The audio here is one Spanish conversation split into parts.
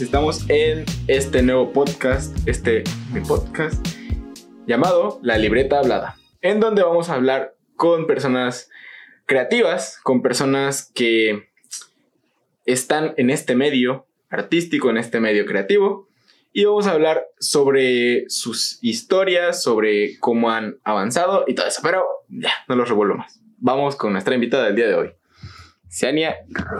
Estamos en este nuevo podcast, este mi podcast llamado La Libreta Hablada, en donde vamos a hablar con personas creativas, con personas que están en este medio artístico, en este medio creativo, y vamos a hablar sobre sus historias, sobre cómo han avanzado y todo eso, pero ya, no los revuelvo más. Vamos con nuestra invitada del día de hoy, Ciania Ro.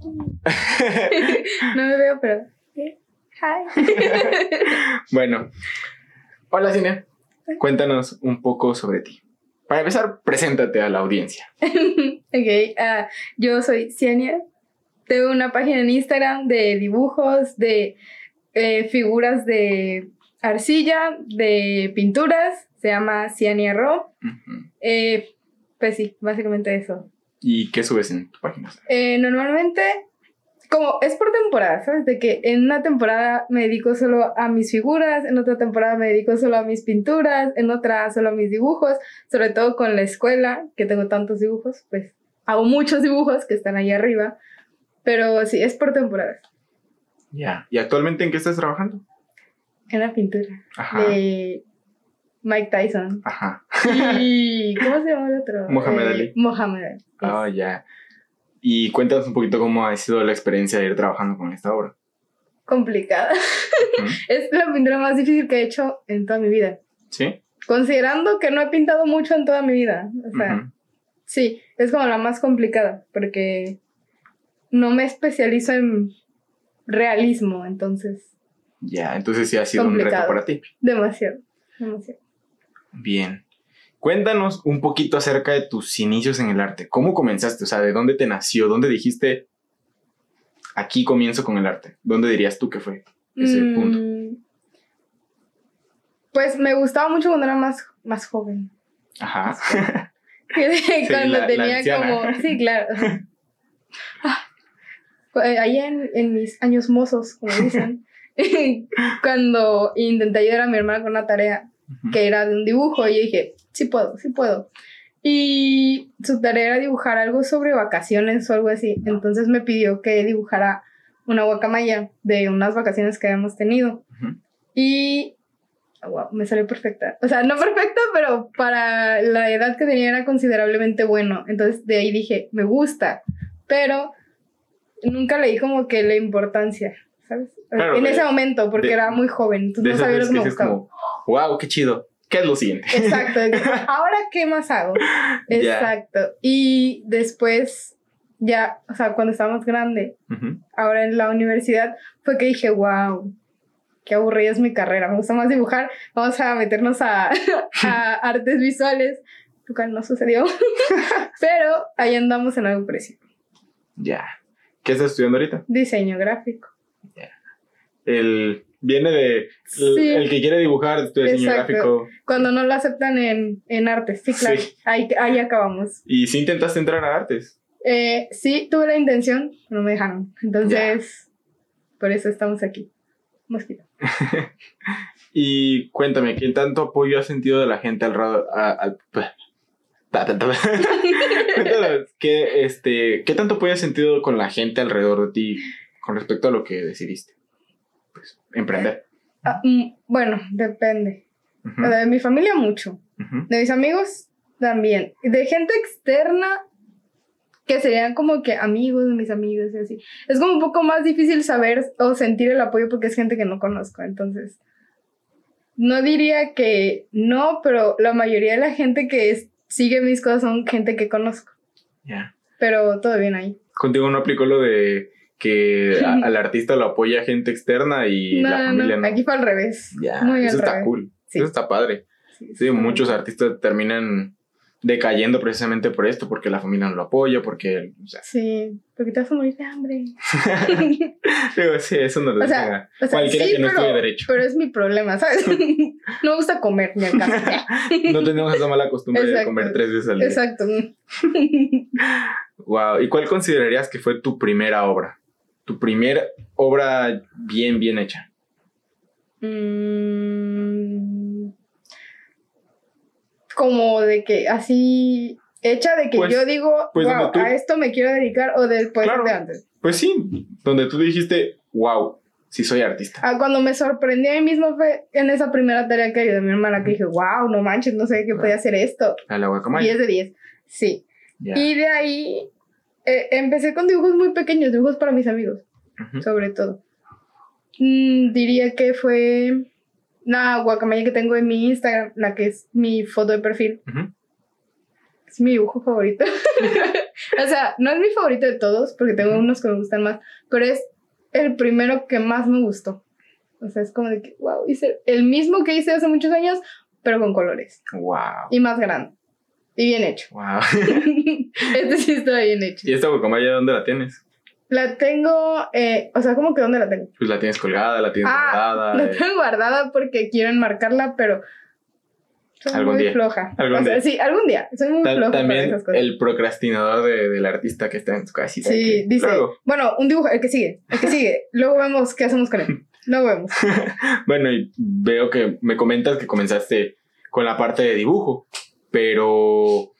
no me veo, pero. Hi. bueno, hola Ciania, cuéntanos un poco sobre ti. Para empezar, preséntate a la audiencia. ok, ah, yo soy Ciania. Tengo una página en Instagram de dibujos, de eh, figuras de arcilla, de pinturas. Se llama Ciania Ro. Eh, pues sí, básicamente eso. ¿Y qué subes en tu página? Eh, normalmente, como es por temporada, ¿sabes? De que en una temporada me dedico solo a mis figuras, en otra temporada me dedico solo a mis pinturas, en otra solo a mis dibujos, sobre todo con la escuela, que tengo tantos dibujos, pues hago muchos dibujos que están ahí arriba, pero sí, es por temporadas. Ya, ¿y actualmente en qué estás trabajando? En la pintura. Ajá. De Mike Tyson. Ajá. Y ¿cómo se llama el otro? Mohamed Ali. Eh, Mohamed Ali. Ah, ya. Y cuéntanos un poquito cómo ha sido la experiencia de ir trabajando con esta obra. Complicada. es la pintura más difícil que he hecho en toda mi vida. ¿Sí? Considerando que no he pintado mucho en toda mi vida. O sea, sí, es como la más complicada, porque no me especializo en realismo, entonces. Ya, entonces sí ha sido un reto para ti. Demasiado, demasiado. Bien. Cuéntanos un poquito acerca de tus inicios en el arte. ¿Cómo comenzaste? O sea, ¿de dónde te nació? ¿Dónde dijiste, aquí comienzo con el arte? ¿Dónde dirías tú que fue ese mm, punto? Pues me gustaba mucho cuando era más, más joven. Ajá. cuando tenía como... Sí, claro. Ah, ahí en, en mis años mozos, como dicen, cuando intenté ayudar a mi hermana con una tarea que era de un dibujo y yo dije, sí puedo, sí puedo. Y su tarea era dibujar algo sobre vacaciones o algo así. Entonces me pidió que dibujara una guacamaya de unas vacaciones que habíamos tenido. Y wow, me salió perfecta. O sea, no perfecta, pero para la edad que tenía era considerablemente bueno. Entonces de ahí dije, me gusta. Pero nunca leí como que la importancia, ¿sabes? en ese momento, porque era muy joven. Entonces no sabía lo que me gustaba wow, qué chido. ¿Qué es lo siguiente? Exacto. Ahora, ¿qué más hago? Exacto. Y después, ya, o sea, cuando estaba más grande, ahora en la universidad, fue que dije, wow, qué aburrida es mi carrera. Me gusta más dibujar. Vamos a meternos a, artes visuales. Nunca no sucedió. Pero ahí andamos en algo parecido. Ya. ¿Qué estás estudiando ahorita? Diseño gráfico. Ya. El Viene de el que quiere dibujar tu diseño gráfico. Cuando no lo aceptan en, en artes, sí, claro. Ahí, ahí acabamos. ¿Y si intentaste entrar a artes? Eh, sí, tuve la intención, no me dejaron. Entonces, por eso estamos aquí. Mosquito. y cuéntame, ¿qué tanto apoyo has sentido de la gente alrededor? Al, ¿qué, este, ¿qué tanto apoyo has sentido con la gente alrededor de ti con respecto a lo que decidiste? Emprender? Ah, mm, bueno, depende. De mi familia mucho. De mis amigos también. De gente externa que serían como que amigos de mis amigos y así. Es como un poco más difícil saber o sentir el apoyo porque es gente que no conozco. Entonces, no diría que no, pero la mayoría de la gente que sigue mis cosas son gente que conozco. Ya. Pero todo bien ahí. Contigo no aplico lo de que al artista lo apoya gente externa y la familia no. Aquí fue al revés. Ya, eso está cool. Eso está padre. Sí, muchos artistas terminan decayendo precisamente por esto, porque la familia no lo apoya, porque... sí, porque te vas a morir de hambre. Digo, sí, eso no lo o sea, Cualquiera que no estudie derecho. Pero es mi problema, ¿sabes? no me gusta comer, ni acá. no tenemos esa mala costumbre de comer tres veces al día. Exacto. wow, ¿y cuál considerarías que fue tu primera obra? Tu primera obra bien, bien hecha? Mm, como de que así hecha de que Pues- yo digo, pues wow, donde tú- a esto me quiero dedicar o después Claro. de antes. Pues sí, donde tú dijiste, wow, sí soy artista. Ah, cuando me sorprendí a mí mismo fue en esa primera tarea que ayudé a mi hermana, que dije, wow, no manches, no sé que podía hacer esto. A la guacamaya. 10 de 10, sí. Y de ahí eh, empecé con dibujos muy pequeños, dibujos para mis amigos, Ujú. sobre todo. Mm, diría que fue la guacamaya que tengo en mi Instagram, la que es mi foto de perfil. Ujú. Es mi dibujo favorito. o sea, no es mi favorito de todos, porque tengo unos que me gustan más, pero es el primero que más me gustó. O sea, es como de que, wow, hice el mismo que hice hace muchos años, pero con colores. Wow. Y más grande. Y bien hecho. Wow. este sí está bien hecho. ¿Y esta guacamaya dónde la tienes? La tengo, eh, o sea, como que ¿dónde la tengo? Pues la tienes colgada, la tienes Ah, guardada. la eh. tengo guardada porque quiero enmarcarla, pero soy Algún muy día. floja. Algún O sea, día. sí, algún día. Soy muy Ta- floja para también esas cosas. el procrastinador de- del artista que está en su casita. Sí, dice, luego- bueno, un dibujo, el que sigue, el que sigue. Luego vemos qué hacemos con él. Luego vemos. Bueno, y veo que me comentas que comenzaste con la parte de dibujo, pero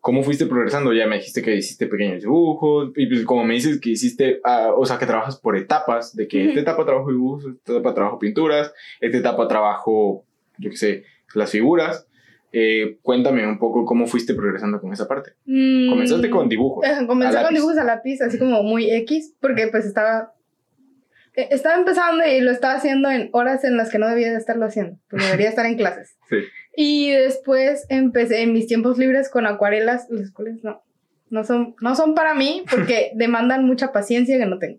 ¿cómo fuiste progresando? Ya me dijiste que hiciste pequeños dibujos, y pues como me dices que hiciste, ah, o sea, que trabajas por etapas, de que esta etapa trabajo dibujos, esta etapa trabajo pinturas, esta etapa trabajo, yo qué sé, las figuras. Eh, cuéntame un poco cómo fuiste progresando con esa parte. Mm, Comenzaste con dibujos. eh, Comencé con dibujos a lápiz, así como muy X, porque pues estaba... eh, Estaba empezando y lo estaba haciendo en horas en las que no debía de estarlo haciendo, porque debería estar en clases. Sí. Y después empecé en mis tiempos libres con acuarelas, las cuales no, no, son, no son para mí porque demandan mucha paciencia que no tengo.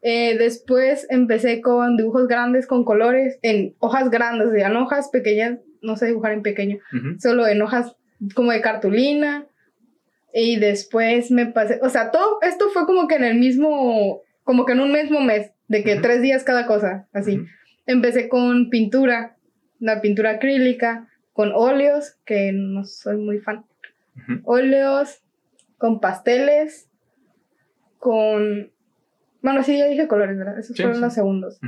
Eh, después empecé con dibujos grandes, con colores, en hojas grandes, no hojas pequeñas, no sé dibujar en pequeño, solo en hojas como de cartulina. Y después me pasé, o sea, todo esto fue como que en el mismo, como que en un mismo mes, de que Ujú. tres días cada cosa, así. Empecé con pintura, la pintura acrílica, con óleos, que no soy muy fan. Ujú. Óleos, con pasteles, con... Bueno, sí, ya dije colores, ¿verdad? Esos Sí, fueron sí. los segundos.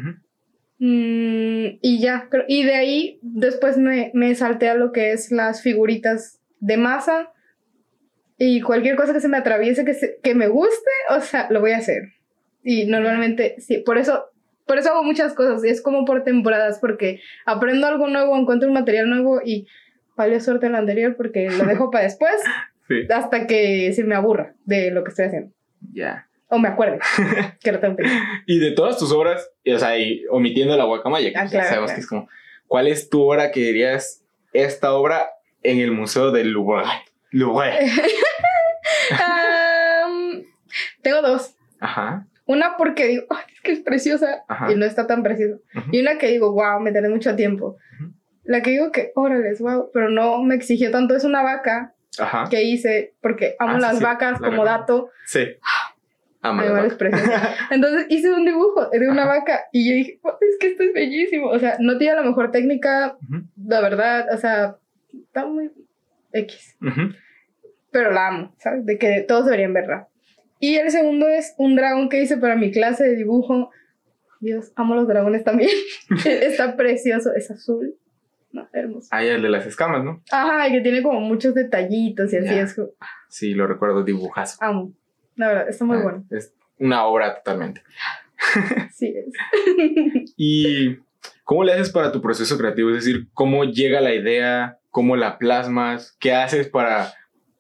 Mm, y ya, y de ahí después me, me salté a lo que es las figuritas de masa y cualquier cosa que se me atraviese que, se- que me guste, o sea, lo voy a hacer. Y normalmente, sí, por eso, por eso hago muchas cosas y es como por temporadas porque aprendo algo nuevo, encuentro un material nuevo y vale suerte el anterior porque lo dejo para después Sí. hasta que se me aburra de lo que estoy haciendo. Ya. O me acuerde que lo tengo que. Y de todas tus obras, o sea, y omitiendo la guacamaya, que Ah, ya claro, sabemos claro. que es como, ¿cuál es tu obra que dirías esta obra en el Museo del Louvre? Louvre. Am, tengo dos. Ajá. Una porque digo, "Ay, es que es preciosa Ajá. y no está tan preciosa. Y una que digo, wow, me tardé mucho tiempo. La que digo que, órale, wow, pero no me exigió tanto. Es una vaca Ajá. que hice porque amo Ah, las sí, vacas la como dato. Sí. Amo la Animales vaca. preciosos. Entonces hice un dibujo de una Ajá. vaca y yo dije, "Oh, es que esto es bellísimo. O sea, no tiene la mejor técnica, la verdad, o sea, está muy X. Pero la amo, ¿sabes? De que todos deberían verla. Y el segundo es un dragón que hice para mi clase de dibujo. Dios, amo los dragones también. Está precioso, es azul. No, hermoso. Ah, el de las escamas, ¿no? Ajá, y que tiene como muchos detallitos y así es. Sí, lo recuerdo, dibujazo. Amo. La verdad, está muy Ah, bueno. Es una obra totalmente. Sí es. ¿Y cómo le haces para tu proceso creativo? Es decir, ¿cómo llega la idea? ¿Cómo la plasmas? ¿Qué haces para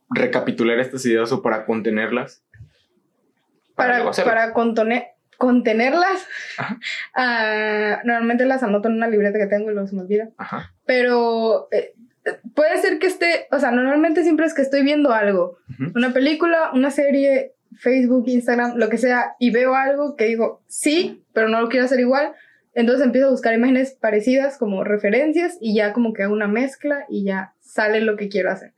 recapitular estas ideas o para contenerlas? Para, hacerlas. para contone- contenerlas, ah, normalmente las anoto en una libreta que tengo y luego se me olvida. Ajá. Pero eh, puede ser que esté, o sea, normalmente siempre es que estoy viendo algo, una película, una serie, Facebook, Instagram, lo que sea, y veo algo que digo, sí, pero no lo quiero hacer igual. Entonces empiezo a buscar imágenes parecidas como referencias y ya como que hago una mezcla y ya sale lo que quiero hacer.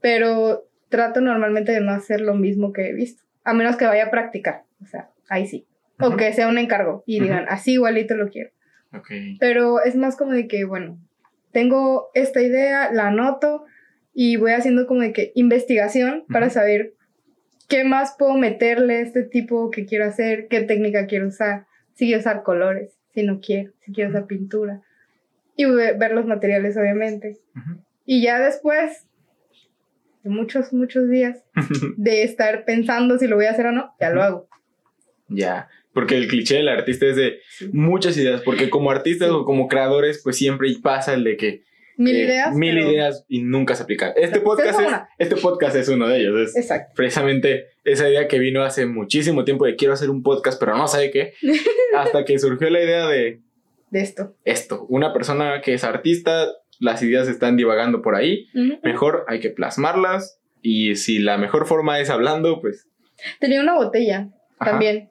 Pero trato normalmente de no hacer lo mismo que he visto, a menos que vaya a practicar, o sea, ahí sí. O Ujú. que sea un encargo y digan, así igualito lo quiero. Ok. Pero es más como de que, bueno, tengo esta idea, la anoto y voy haciendo como de que investigación para Ujú. saber qué más puedo meterle a este tipo que quiero hacer, qué técnica quiero usar, si quiero usar colores, si no quiero, si quiero usar pintura. Y ve- ver los materiales, obviamente. Y ya después de muchos, muchos días de estar pensando si lo voy a hacer o no, ya lo hago. Ya, porque el cliché del artista es de muchas ideas, porque como artistas o como creadores, pues siempre pasa el de que Mil eh, ideas. Mil ideas y nunca se aplican. Este podcast, es, este podcast es uno de ellos. Exacto. Precisamente esa idea que vino hace muchísimo tiempo de quiero hacer un podcast, pero no sé qué. hasta que surgió la idea de... De esto. Esto. Una persona que es artista, las ideas están divagando por ahí. Mejor hay que plasmarlas. Y si la mejor forma es hablando, pues... Tenía una botella también.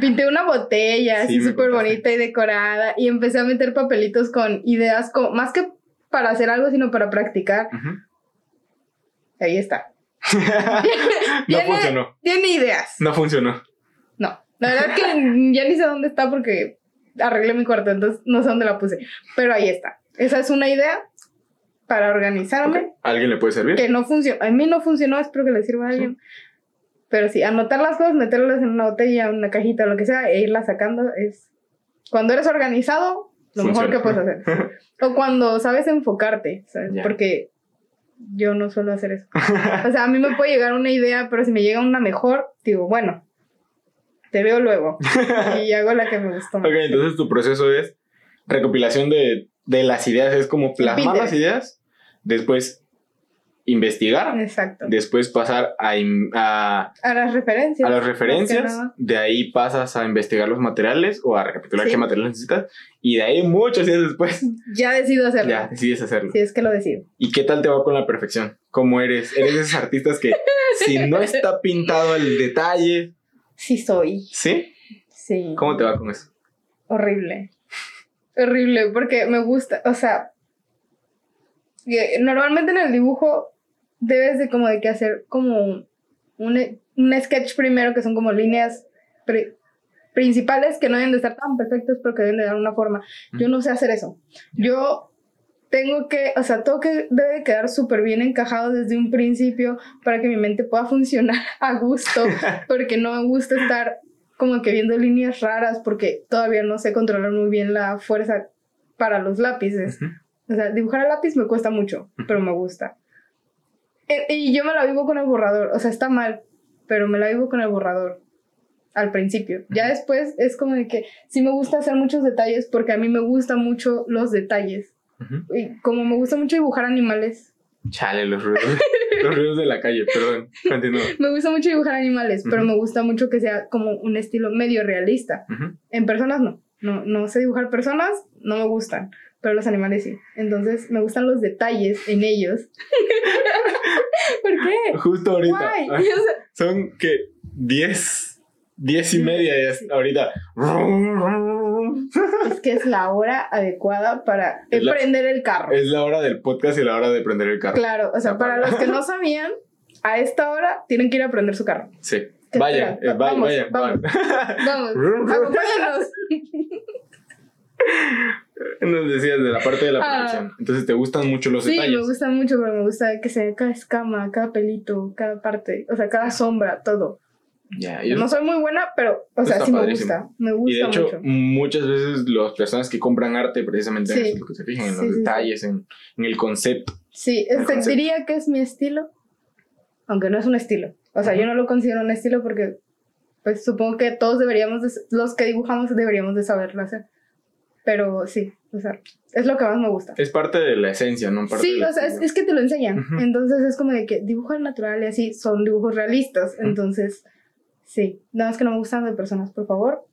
Pinté una botella así súper bonita y decorada y empecé a meter papelitos con ideas, como, más que para hacer algo, sino para practicar. Ahí está. no funcionó. Tiene ideas. No funcionó. No. La verdad es que ya ni sé dónde está porque arreglé mi cuarto, entonces no sé dónde la puse. Pero ahí está. Esa es una idea para organizarme. ¿Alguien le puede servir? Que no funcionó. A mí no funcionó, espero que le sirva a alguien. Pero sí, anotar las cosas, meterlas en una botella, una cajita, lo que sea, e irlas sacando es. Cuando eres organizado, lo mejor que puedes hacer. o cuando sabes enfocarte, ¿sabes? Porque yo no suelo hacer eso. o sea, a mí me puede llegar una idea, pero si me llega una mejor, digo, bueno, te veo luego. y hago la que me gustó más. Ok, entonces tu proceso es recopilación de, de las ideas, es como plasmar las ideas, después investigar. Exacto. Después pasar a, a, a las referencias. A las referencias. De ahí pasas a investigar los materiales o a recapitular qué materiales necesitas. Y de ahí muchos días después. Ya decido hacerlo. Ya decides hacerlo. Sí, es que lo decido. ¿Y qué tal te va con la perfección? ¿Cómo eres? ¿Eres de esos artistas que si no está pintado el detalle? Sí, soy. ¿Sí? Sí. ¿Cómo te va con eso? Horrible. Horrible, porque me gusta, o sea, normalmente en el dibujo debes de como de que hacer como un, un sketch primero que son como líneas principales que no deben de estar tan perfectos pero que deben de dar una forma. Yo no sé hacer eso. Yo tengo que, o sea, todo que debe quedar súper bien encajado desde un principio para que mi mente pueda funcionar a gusto, porque no me gusta estar como que viendo líneas raras porque todavía no sé controlar muy bien la fuerza para los lápices. O sea, dibujar a lápiz me cuesta mucho, pero me gusta. Eh, y yo me la vivo con el borrador, o sea, está mal, pero me la vivo con el borrador al principio. Ya después es como de que sí me gusta hacer muchos detalles porque a mí me gustan mucho los detalles. Y como me gusta mucho dibujar animales. Chale, los ruidos, los ruidos de la calle, perdón, continúa. Me gusta mucho dibujar animales, pero me gusta mucho que sea como un estilo medio realista. En personas no. no. No sé dibujar personas, no me gustan pero los animales sí. Entonces me gustan los detalles en ellos. ¿Por qué? Justo ahorita. son que 10, 10 y media ahorita. Es que es la hora adecuada para prender el carro. Es la hora del podcast y la hora de prender el carro. Claro, o sea, para los que no sabían, a esta hora tienen que ir a prender su carro. Sí. Vaya, eh, vaya, vaya, vamos, vamos, acompáñanos. Nos decías de la parte de la ah. perfección. Entonces, ¿te gustan mucho los detalles? Sí, me gustan mucho, pero me gusta que se cada escama, cada pelito, cada parte, o sea, cada sombra, todo. Ya, no soy muy buena, pero, o sea, sí me gusta. Me gusta y de hecho, muchas veces las personas que compran arte, precisamente en eso, que se fijan en los detalles, en, en, el concepto. Sí, este, diría que es mi estilo, aunque no es un estilo. O sea, yo no lo considero un estilo porque, pues supongo que todos deberíamos, los que dibujamos deberíamos de saberlo hacer. Pero sí, o sea, es lo que más me gusta. Es parte de la esencia, ¿no? sí, o sea, es, que te lo enseñan. Entonces es como de que dibujo al natural y así, son dibujos realistas. Entonces, sí, nada más que no me gustan de personas, por favor.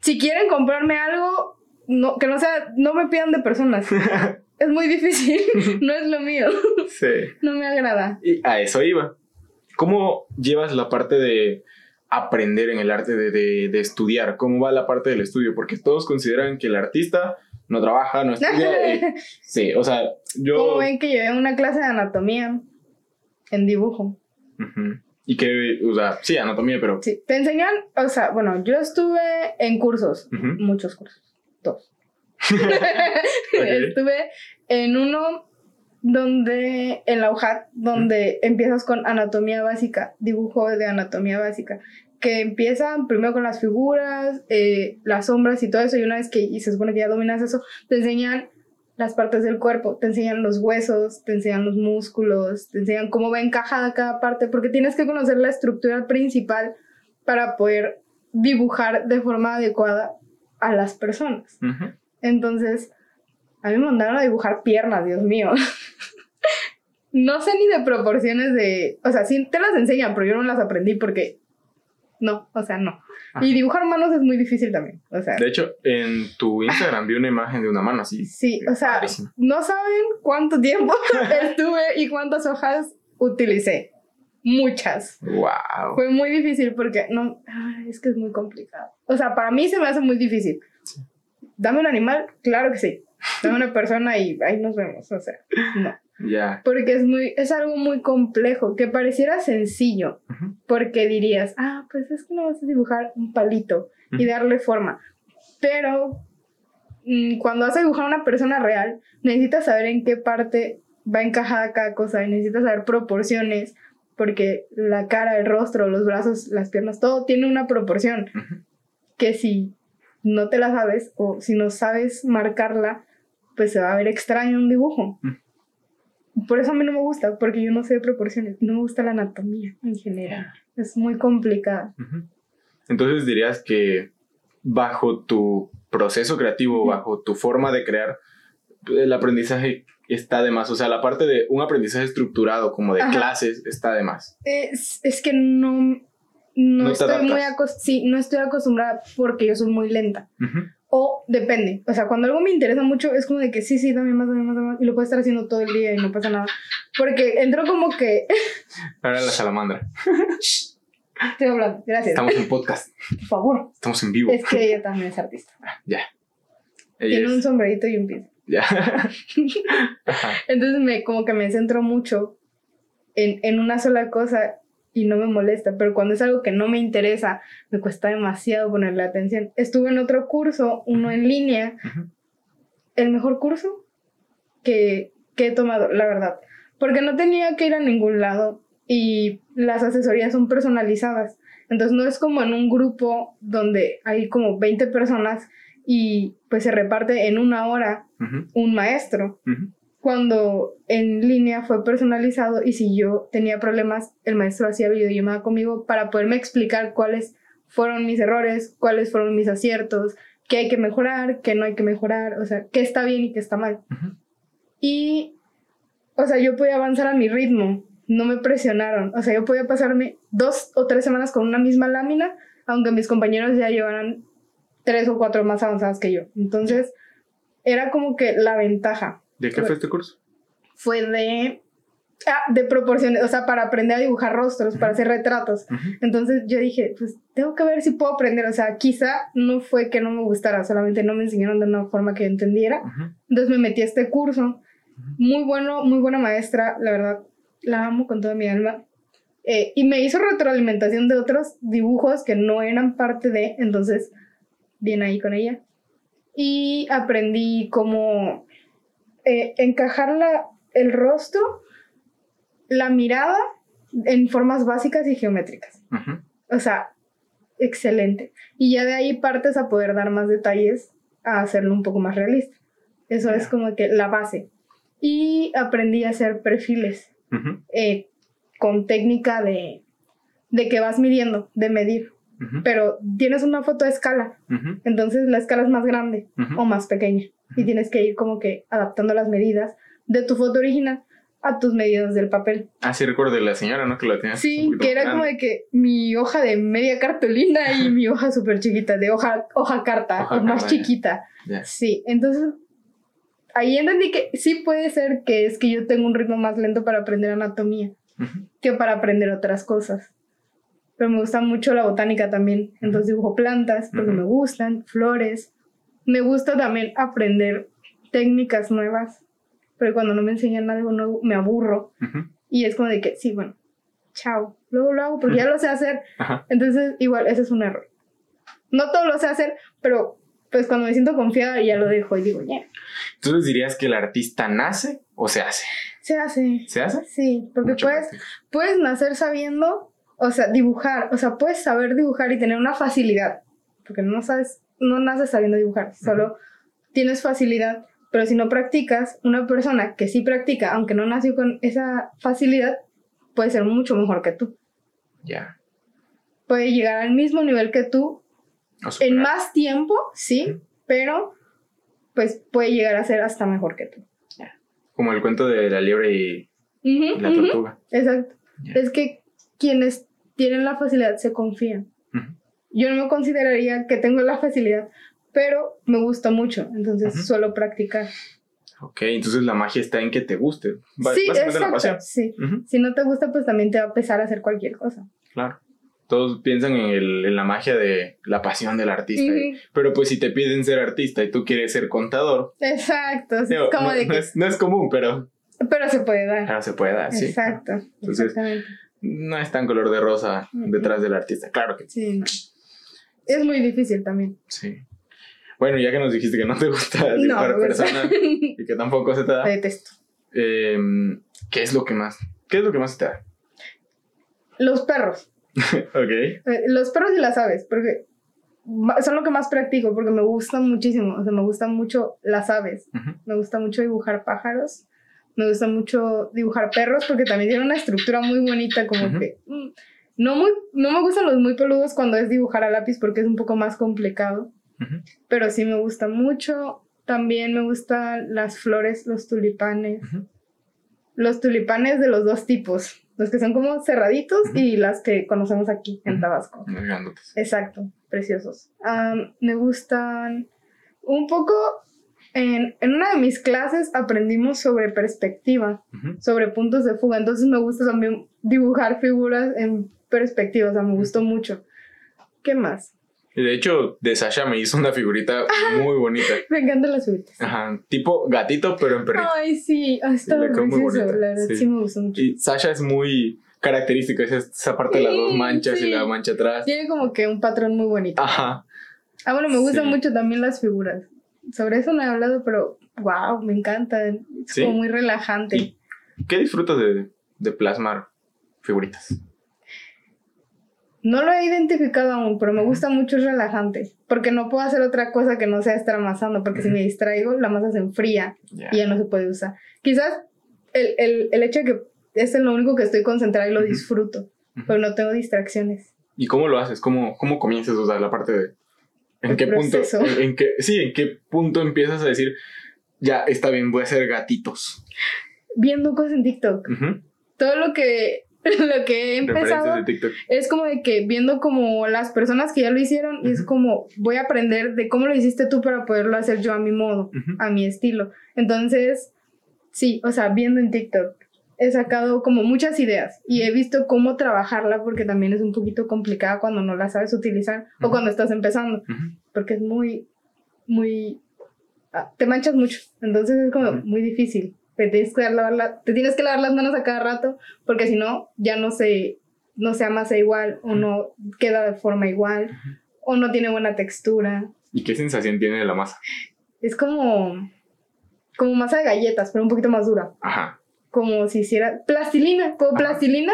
Si quieren comprarme algo, no, que no sea, no me pidan de personas. es muy difícil, no es lo mío. Sí. No me agrada. Y a eso iba. ¿Cómo llevas la parte de aprender en el arte de, estudiar? ¿Cómo va la parte del estudio? Porque todos consideran que el artista no trabaja, no estudia. Eh, sí, o sea, yo... ¿Cómo ven que llevé una clase de anatomía en dibujo? Y que, o sea, sí, anatomía, pero... Sí, te enseñan, o sea, bueno, yo estuve en cursos, muchos cursos, dos. Estuve en uno donde en la UJAT, donde empiezas con anatomía básica, dibujo de anatomía básica, que empiezan primero con las figuras, eh, las sombras y todo eso, y una vez que y se supone que ya dominas eso, te enseñan las partes del cuerpo, te enseñan los huesos, te enseñan los músculos, te enseñan cómo va encajada cada parte, porque tienes que conocer la estructura principal para poder dibujar de forma adecuada a las personas. Entonces, a mí me mandaron a dibujar piernas, Dios mío. no sé ni de proporciones de, o sea, sí te las enseñan, pero yo no las aprendí porque no, o sea, no. Y dibujar manos es muy difícil también, o sea. De hecho, en tu Instagram vi una imagen de una mano así. Sí, o sea, no saben cuánto tiempo estuve y cuántas hojas utilicé. Muchas. Wow. Fue muy difícil porque no, es que es muy complicado. O sea, para mí se me hace muy difícil. Dame un animal, claro que sí. Dame una persona y ahí nos vemos, o sea, no. Ya. Porque es muy, es algo muy complejo, que pareciera sencillo, porque dirías, ah, pues es que no vas a dibujar un palito y darle forma. Pero mm, cuando vas a dibujar a una persona real, necesitas saber en qué parte va encajada cada cosa y necesitas saber proporciones, porque la cara, el rostro, los brazos, las piernas, todo tiene una proporción. Que si no te la sabes o si no sabes marcarla, pues se va a ver extraño un dibujo. Por eso a mí no me gusta, porque yo no sé de proporciones, no me gusta la anatomía en general. Es muy complicada. Entonces dirías que bajo tu proceso creativo, bajo tu forma de crear, el aprendizaje está de más. O sea, la parte de un aprendizaje estructurado, como de clases, está de más. Es, es que no, no, estoy muy sí, no estoy acostumbrada porque yo soy muy lenta. O depende. O sea, cuando algo me interesa mucho, es como de que sí, sí, dame más, dame más, dame más. Y lo puedo estar haciendo todo el día y no pasa nada. Porque entro como que. Ahora la salamandra. Estoy hablando, gracias. Estamos en podcast. Por favor. Estamos en vivo. Es que ella también es artista. Ya. Tiene un sombrerito y un piso. Ya. Entonces me, como que me centro mucho en, en una sola cosa y no me molesta, pero cuando es algo que no me interesa, me cuesta demasiado ponerle atención. Estuve en otro curso, uno en línea, el mejor curso que, que he tomado, la verdad, porque no tenía que ir a ningún lado y las asesorías son personalizadas. Entonces no es como en un grupo donde hay como 20 personas y pues se reparte en una hora un maestro cuando en línea fue personalizado y si yo tenía problemas, el maestro hacía videollamada conmigo para poderme explicar cuáles fueron mis errores, cuáles fueron mis aciertos, qué hay que mejorar, qué no hay que mejorar, o sea, qué está bien y qué está mal. Y, o sea, yo podía avanzar a mi ritmo, no me presionaron, o sea, yo podía pasarme dos o tres semanas con una misma lámina, aunque mis compañeros ya llevaran tres o cuatro más avanzadas que yo. Entonces, era como que la ventaja. ¿De qué fue este curso? Fue de Ah, de proporciones, o sea, para aprender a dibujar rostros, para hacer retratos. Entonces yo dije, pues tengo que ver si puedo aprender, o sea, quizá no fue que no me gustara, solamente no me enseñaron de una forma que yo entendiera. Entonces me metí a este curso, muy bueno, muy buena maestra, la verdad, la amo con toda mi alma. Eh, y me hizo retroalimentación de otros dibujos que no eran parte de, entonces, bien ahí con ella. Y aprendí cómo eh, encajar el rostro, la mirada en formas básicas y geométricas. O sea, excelente. Y ya de ahí partes a poder dar más detalles a hacerlo un poco más realista. Eso es como que la base. Y aprendí a hacer perfiles eh, con técnica de, de que vas midiendo, de medir. Pero tienes una foto a escala. Entonces la escala es más grande o más pequeña y tienes que ir como que adaptando las medidas de tu foto original a tus medidas del papel. Ah, sí, recuerdo de la señora, ¿no? Que la tenía. Sí, que era como de que mi hoja de media cartulina y mi hoja súper chiquita, de hoja, hoja carta, o más chiquita. Sí, entonces ahí entendí que sí puede ser que es que yo tengo un ritmo más lento para aprender anatomía que para aprender otras cosas. Pero me gusta mucho la botánica también, entonces dibujo plantas porque me gustan, flores, me gusta también aprender técnicas nuevas, pero cuando no me enseñan algo nuevo me aburro. Y es como de que, sí, bueno, chao, luego lo hago porque ya lo sé hacer. Entonces, igual, ese es un error. No todo lo sé hacer, pero pues cuando me siento confiada ya lo dejo y digo, ya. ¿Entonces dirías que el artista nace o se hace? Se hace. ¿Se hace? Sí, porque puedes, puedes nacer sabiendo, o sea, dibujar, o sea, puedes saber dibujar y tener una facilidad, porque no sabes no naces sabiendo dibujar, solo tienes facilidad Pero si no practicas, una persona que sí practica, aunque no nació con esa facilidad, puede ser mucho mejor que tú. Ya. Puede llegar al mismo nivel que tú en más tiempo, sí, pero pues puede llegar a ser hasta mejor que tú. Como el cuento de la liebre y, la tortuga. Exacto. Es que quienes tienen la facilidad se confían. Yo no me consideraría que tengo la facilidad, pero me gusta mucho, entonces suelo practicar. Ok, entonces la magia está en que te guste. Sí, exacto, sí. Si no te gusta, pues también te va a pesar a hacer cualquier cosa. Claro. Todos piensan en, el, en la magia de la pasión del artista. pero pues si te piden ser artista y tú quieres ser contador. Exacto. como no, de que... no, es, común, pero... Pero se puede dar. Claro, se puede dar, sí. Exacto. Entonces, no es tan color de rosa detrás del artista. Claro que sí. Es muy difícil también. Sí. Bueno, ya que nos dijiste que no te gusta dibujar no, personas y que tampoco se te da. Te detesto. Em, ¿Qué es lo que más? ¿Qué es lo que más te da? Los perros. ok. Eh, los perros y las aves, porque son lo que más practico, porque me gustan muchísimo. O sea, me gustan mucho las aves. Me gusta mucho dibujar pájaros. Me gusta mucho dibujar perros, porque también tiene una estructura muy bonita, como que. Mm, no, muy, no me gustan los muy peludos cuando es dibujar a lápiz, porque es un poco más complicado. Pero sí me gusta mucho. También me gustan las flores, los tulipanes. Los tulipanes de los dos tipos. Los que son como cerraditos y las que conocemos aquí en Tabasco. Exacto, preciosos. me gustan un poco. En, en, una de mis clases aprendimos sobre perspectiva, sobre puntos de fuga. Entonces me gusta también dibujar figuras en perspectiva. O sea, me gustó mucho. ¿Qué más? De hecho, de Sasha me hizo una figurita muy bonita. Me encantan las figuritas. Ajá, tipo gatito, pero en perrito. Ay, sí, ah, está muy precioso, la verdad, sí. me gustó mucho. Y Sasha es muy característica, esa parte de las dos manchas y la mancha atrás. Tiene como que un patrón muy bonito. Ajá. Ah, bueno, me gustan mucho también las figuras. Sobre eso no he hablado, pero wow, me encanta. Es como muy relajante. ¿Qué disfrutas de, de plasmar figuritas? No lo he identificado aún, pero me gusta mucho, es relajante. Porque no puedo hacer otra cosa que no sea estar amasando, porque si me distraigo, la masa se enfría y ya no se puede usar. Quizás el, el, el hecho de que es lo único que estoy concentrada y lo disfruto, pero no tengo distracciones. ¿Y cómo lo haces? ¿Cómo, cómo comienzas a usar la parte de... ¿En qué punto? En, qué, sí, ¿en qué punto empiezas a decir, ya está bien, voy a hacer gatitos? Viendo cosas en TikTok. Todo lo que lo que he empezado es como de que viendo como las personas que ya lo hicieron y es como voy a aprender de cómo lo hiciste tú para poderlo hacer yo a mi modo, a mi estilo. Entonces, sí, o sea, viendo en TikTok he sacado como muchas ideas y he visto cómo trabajarla porque también es un poquito complicada cuando no la sabes utilizar o cuando estás empezando, porque es muy, muy, ah, te manchas mucho, entonces es como muy difícil te tienes que lavar, te tienes que lavar las manos a cada rato, porque si no, ya no se, no se amasa igual, o no queda de forma igual, o no tiene buena textura. ¿Y qué sensación tiene de la masa? Es como, como masa de galletas, pero un poquito más dura. Ajá. Como si hiciera plastilina, como plastilina,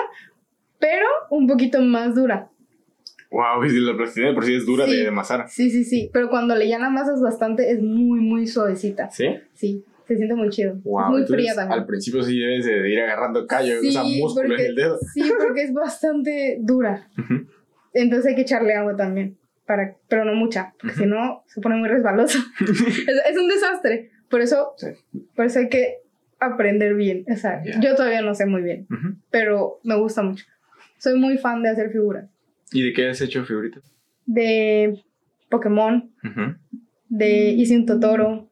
pero un poquito más dura. Wow, y la plastilina por sí es dura de amasar. Sí, sí, sí, pero cuando le llaman masas bastante es muy, muy suavecita. ¿Sí? Sí. Se siente muy chido. es muy fría también. Al principio sí debes de ir agarrando callo, o sea, músculo en el dedo. Sí, porque es bastante dura. Entonces hay que echarle agua también. Para, pero no mucha, porque si no se pone muy resbaloso. es, un desastre. Por eso, por eso hay que aprender bien. O sea, yo todavía no sé muy bien, pero me gusta mucho. Soy muy fan de hacer figuras. ¿Y de qué has hecho figuritas? De Pokémon. De hice un Totoro.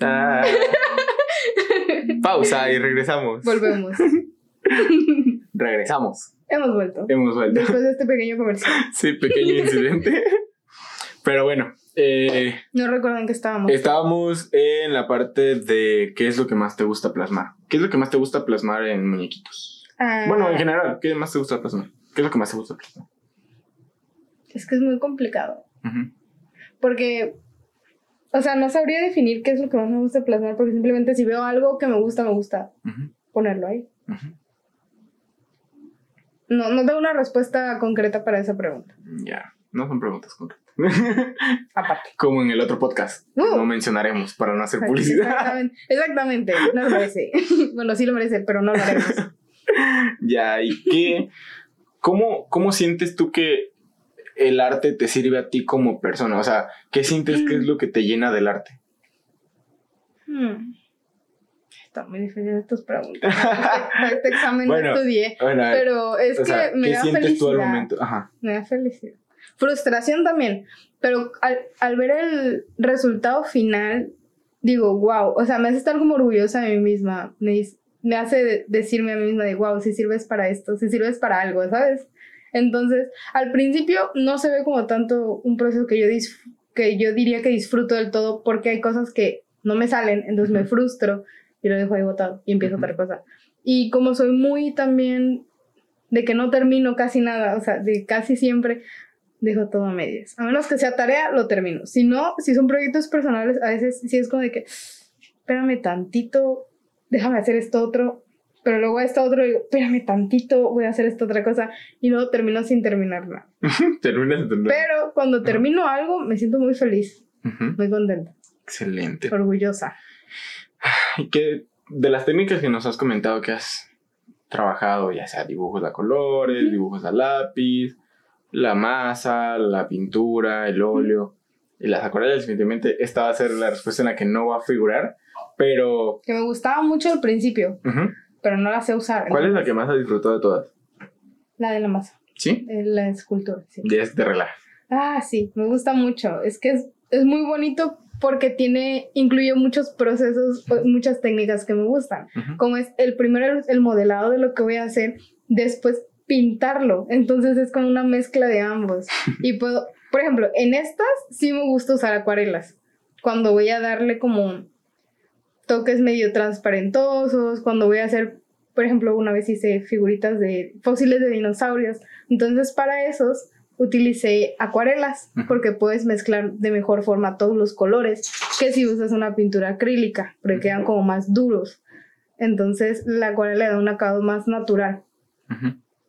Ah. Pausa y regresamos. Volvemos. regresamos. Hemos vuelto. Hemos vuelto. Después de este pequeño comercial. Sí, pequeño incidente. Pero bueno. Eh, no recuerdo en qué estábamos. Estábamos en la parte de qué es lo que más te gusta plasmar. ¿Qué es lo que más te gusta plasmar en muñequitos? Ah. Bueno, en general, ¿qué más te gusta plasmar? ¿Qué es lo que más te gusta plasmar? Es que es muy complicado. Porque o sea, no sabría definir qué es lo que más me gusta plasmar, porque simplemente si veo algo que me gusta, me gusta ponerlo ahí. No, no tengo una respuesta concreta para esa pregunta. Ya. No son preguntas concretas. Aparte. Como en el otro podcast. Uh. no mencionaremos para no hacer publicidad. Exactamente. Exactamente. No lo merece. bueno, sí lo merece, pero no lo haremos. ya, ¿y qué? ¿Cómo, ¿Cómo sientes tú que el arte te sirve a ti como persona? O sea, ¿qué sientes que es lo que te llena del arte? Hmm. Está muy difícil tus preguntas. Este, examen no estudié. pero es que me da felicidad. Me da felicidad. Frustración también. Pero al, ver el resultado final, digo, wow. O sea, me hace estar como orgullosa de mí misma. Me, me hace decirme a mí misma de, wow, si sirves para esto, si sirves para algo, ¿sabes? Entonces, al principio no se ve como tanto un proceso que yo, que yo diría que disfruto del todo porque hay cosas que no me salen, entonces me frustro y lo dejo ahí botado y empiezo otra cosa. Y como soy muy también de que no termino casi nada, o sea, de casi siempre dejo todo a medias. A menos que sea tarea, lo termino. Si no, si son proyectos personales, a veces sí es como de que, espérame tantito, déjame hacer esto otro, pero luego esto otro digo, espérame tantito, voy a hacer esta otra cosa, y luego termino sin terminarla. Terminas Pero cuando termino algo, me siento muy feliz, muy contenta. Excelente. Orgullosa. Y que de las técnicas que nos has comentado que has trabajado, ya sea dibujos a colores, dibujos a lápiz, la masa, la pintura, el óleo y las acuarelas, definitivamente esta va a ser la respuesta en la que no va a figurar, pero... Que me gustaba mucho al principio, pero no la sé usar. ¿Cuál es la que más has disfrutado de todas? La de la masa. ¿Sí? Eh, la escultura, sí. De, de relaja. Ah, sí, me gusta mucho. Es que es, es muy bonito porque tiene, incluye muchos procesos, muchas técnicas que me gustan, como es el primero el modelado de lo que voy a hacer, después pintarlo, entonces es como una mezcla de ambos y puedo, por ejemplo, en estas sí me gusta usar acuarelas, cuando voy a darle como toques medio transparentosos, cuando voy a hacer, por ejemplo, una vez hice figuritas de fósiles de dinosaurios, entonces para esos utilicé acuarelas porque puedes mezclar de mejor forma todos los colores que si usas una pintura acrílica, porque quedan como más duros. Entonces la acuarela le da un acabado más natural.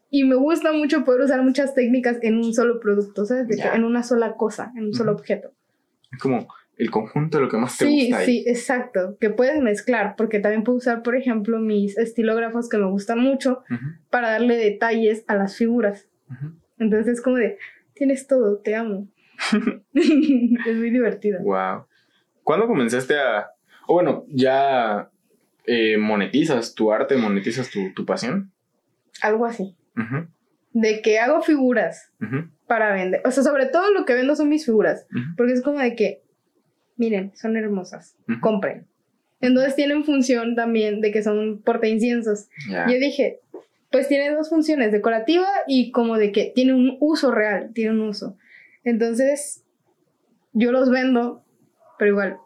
Y me gusta mucho poder usar muchas técnicas en un solo producto, ¿sabes? En una sola cosa, en un solo objeto. Es como el conjunto de lo que más te gusta. Sí, sí, exacto. Que puedes mezclar, porque también puedo usar, por ejemplo, mis estilógrafos que me gustan mucho para darle detalles a las figuras. Entonces es como de, tienes todo, te amo. es muy divertida. Wow. ¿Cuándo comenzaste a... O bueno, ya eh, monetizas tu arte, monetizas tu, tu pasión? Algo así. De que hago figuras para vender. O sea, sobre todo lo que vendo son mis figuras. Porque es como de que, miren, son hermosas, compren. Entonces tienen función también de que son porta inciensos. Yo dije, pues tiene dos funciones, decorativa y como de que tiene un uso real, tiene un uso. Entonces, yo los vendo, pero igual,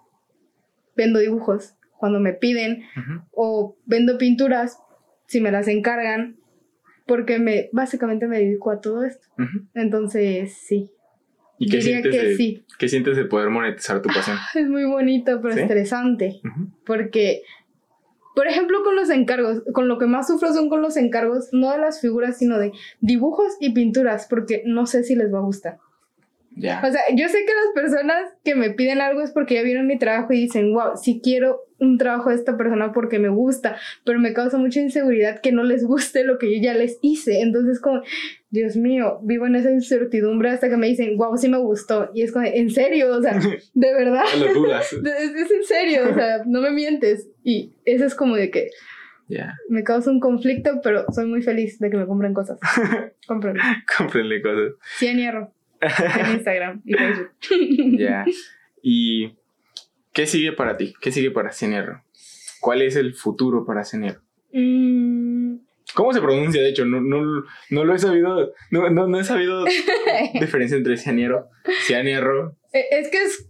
vendo dibujos cuando me piden o vendo pinturas si me las encargan, porque me, básicamente me dedico a todo esto. Entonces, sí. ¿Y qué sientes, de, sí. qué sientes de poder monetizar tu pasión? Es muy bonito, pero estresante, porque por ejemplo, con los encargos, con lo que más sufro son con los encargos, no de las figuras, sino de dibujos y pinturas, porque no sé si les va a gustar. Ya. O sea, yo sé que las personas que me piden algo es porque ya vieron mi trabajo y dicen, wow, sí quiero un trabajo de esta persona porque me gusta, pero me causa mucha inseguridad que no les guste lo que yo ya les hice. Entonces, como, Dios mío, vivo en esa incertidumbre hasta que me dicen, wow, sí me gustó. Y es como, en serio, o sea, de verdad. es, en serio, o sea, no me mientes. Y eso es como de que me causa un conflicto, pero soy muy feliz de que me compren cosas. Cómprenle. Cómprenle cosas. Sí, en hierro. En Instagram y Facebook. Ya. ¿Y qué sigue para ti? ¿Qué sigue para Cienierro? ¿Cuál es el futuro para Cienierro? Mm. ¿Cómo se pronuncia? De hecho, no, no, no lo he sabido. No, no, he sabido diferencia entre Cienierro, Cienierro. E, es que es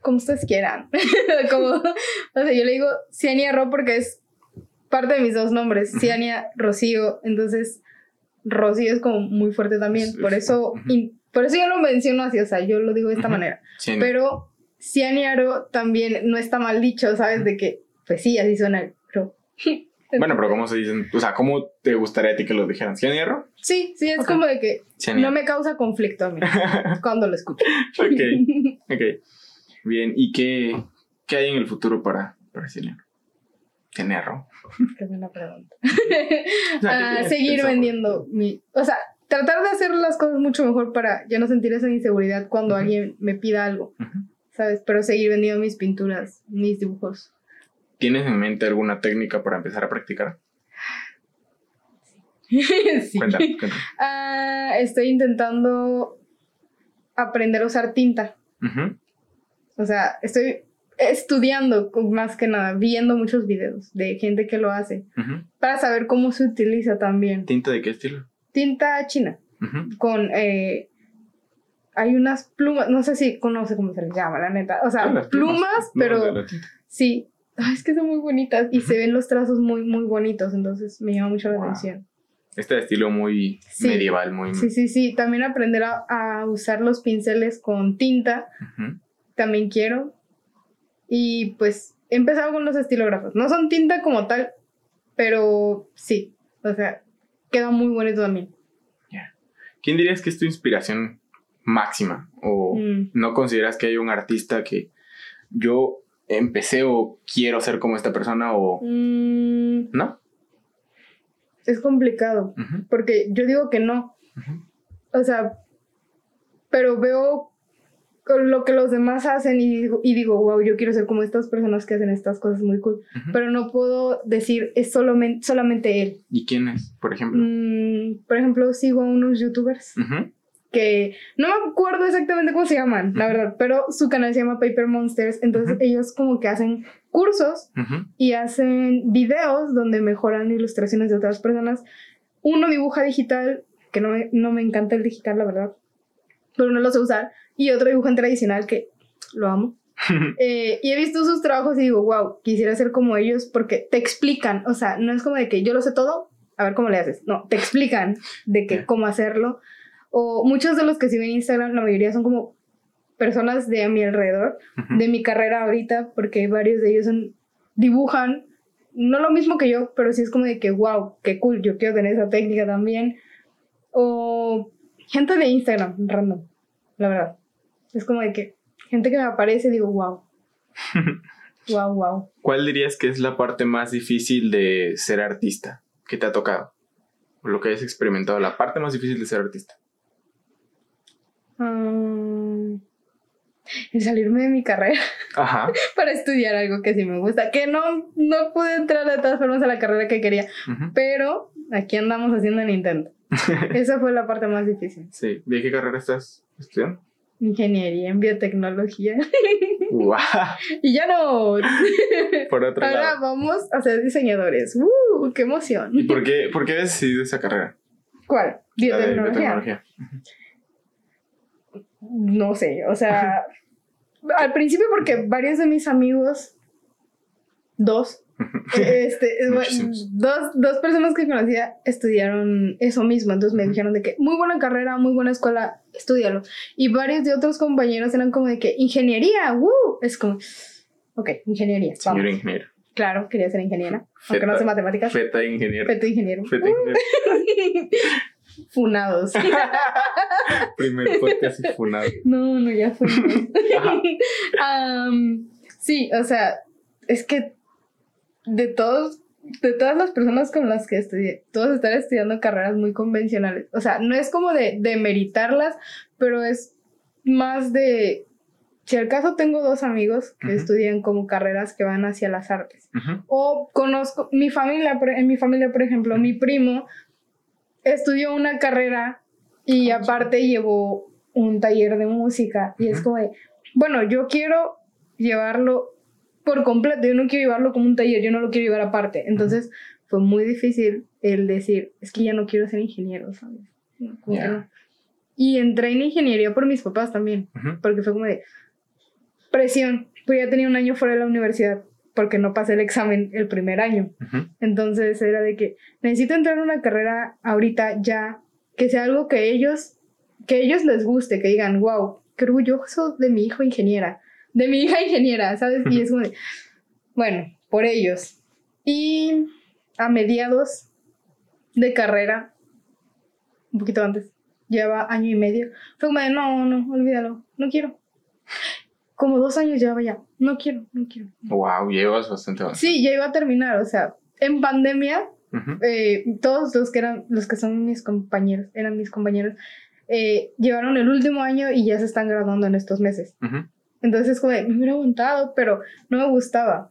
como ustedes quieran. como, o sea, yo le digo Cienierro porque es parte de mis dos nombres, Ciania, Rocío. Entonces, Rocío es como muy fuerte también. Por eso, por eso yo lo menciono así, o sea, yo lo digo de esta manera. Pero Cianiaro también no está mal dicho, ¿sabes? De que, pues sí, así suena el Bueno, pero ¿cómo se dicen? O sea, ¿cómo te gustaría a ti que lo dijeran? ¿Cian hierro? Sí, sí, es como de que no me causa conflicto a mí cuando lo escucho. ok, ok. Bien, ¿y qué, qué hay en el futuro para, para Cian hierro? Qué buena pregunta. Ah, seguir vendiendo mi... O sea, tratar de hacer las cosas mucho mejor para ya no sentir esa inseguridad cuando alguien me pida algo, ¿sabes? Pero seguir vendiendo mis pinturas, mis dibujos. ¿Tienes en mente alguna técnica para empezar a practicar? sí. Cuéntame, ah, estoy intentando aprender a usar tinta. O sea, estoy estudiando más que nada, viendo muchos videos de gente que lo hace para saber cómo se utiliza también. ¿Tinta de qué estilo? tinta china con eh, hay unas plumas, no sé si conoce cómo se les llama, la neta. O sea, plumas, pero sí, es que son muy bonitas y se ven los trazos muy, muy bonitos, entonces me llama mucho la atención. Este estilo muy medieval, muy... Sí, sí, sí. También aprender a, usar los pinceles con tinta. También quiero. Y pues he empezado con los estilógrafos. No son tinta como tal, pero sí. O sea, queda muy bonito también. ¿Quién dirías que es tu inspiración máxima? ¿O mm. no consideras que hay un artista que yo empecé o quiero ser como esta persona o... Mm. ¿No? Es complicado, porque yo digo que no. O sea, pero veo lo que los demás hacen y digo, y digo, wow, yo quiero ser como estas personas que hacen estas cosas muy cool. Pero no puedo decir, es solamente, solamente él. ¿Y quién es, por ejemplo? Mm, por ejemplo, sigo a unos youtubers que no me acuerdo exactamente cómo se llaman, la verdad, pero su canal se llama Paper Monsters. Entonces ellos como que hacen cursos y hacen videos donde mejoran ilustraciones de otras personas. Uno dibuja digital, que no no me encanta el digital, la verdad pero no lo sé usar. Y otro dibujo en tradicional que lo amo. Eh, y he visto sus trabajos y digo, wow, quisiera ser como ellos porque te explican, o sea, no es como de que yo lo sé todo, a ver cómo le haces, no, te explican de que cómo hacerlo. O muchos de los que siguen Instagram, la mayoría son como personas de mi alrededor, de mi carrera ahorita, porque varios de ellos son, dibujan, no lo mismo que yo, pero sí es como de que, wow, qué cool, yo quiero tener esa técnica también. O gente de Instagram, random, la verdad. Es como de que gente que me aparece digo, wow. wow, wow. ¿Cuál dirías que es la parte más difícil de ser artista que te ha tocado? O lo que hayas experimentado, la parte más difícil de ser artista. Um, el salirme de mi carrera para estudiar algo que sí me gusta. Que no, no pude entrar de todas formas a la carrera que quería, pero aquí andamos haciendo el intento. Esa fue la parte más difícil. Sí. ¿De qué carrera estás estudiando? Ingeniería en biotecnología. ¡Wow! y ya no. Por otro Ahora vamos a ser diseñadores. ¡Uh! ¡Qué emoción! ¿Y por qué, por qué has decidido esa carrera? ¿Cuál? Biotecnología. No sé, o sea, al principio porque varios de mis amigos, dos, este, dos, dos, personas que conocía estudiaron eso mismo, entonces me dijeron de que muy buena carrera, muy buena escuela, estudialo. Y varios de otros compañeros eran como de que ingeniería, ¡woo! Es como, ok, ingeniería. Señor ingeniero. Claro, quería ser ingeniera, aunque no sé matemáticas. Feta ingeniero. Feta ingeniero. Feta ingeniero. funados. Primer podcast y funados. No, no, ya fue. um, sí, o sea, es que de todos, de todas las personas con las que estudié, todos están estudiando carreras muy convencionales. O sea, no es como de, de meritarlas, pero es más de si al caso tengo dos amigos que estudian como carreras que van hacia las artes. O conozco, mi familia, en mi familia, por ejemplo, mi primo estudió una carrera y aparte llevó un taller de música. Y es como de, bueno, yo quiero llevarlo por completo. Yo no quiero llevarlo como un taller, yo no lo quiero llevar aparte. Entonces fue muy difícil el decir, es que ya no quiero ser ingeniero, ¿sabes? Y entré en ingeniería por mis papás también, porque fue como de presión. Pues ya tenía un año fuera de la universidad porque no pasé el examen el primer año. Entonces era de que necesito entrar en una carrera ahorita ya, que sea algo que ellos, que ellos les guste, que digan, wow, qué orgulloso de mi hijo ingeniera de mi hija ingeniera, ¿sabes? Y es como de, bueno, por ellos. Y a mediados de carrera, un poquito antes, lleva año y medio, fue como de, no, no, olvídalo, no quiero. Como dos años llevaba ya, no quiero, no quiero. Wow, llevas bastante avanzado. Sí, ya iba a terminar, o sea, en pandemia, eh, todos los que eran, los que son mis compañeros, eran mis compañeros, eh, llevaron el último año y ya se están graduando en estos meses. Entonces, como, me hubiera aguantado, pero no me gustaba.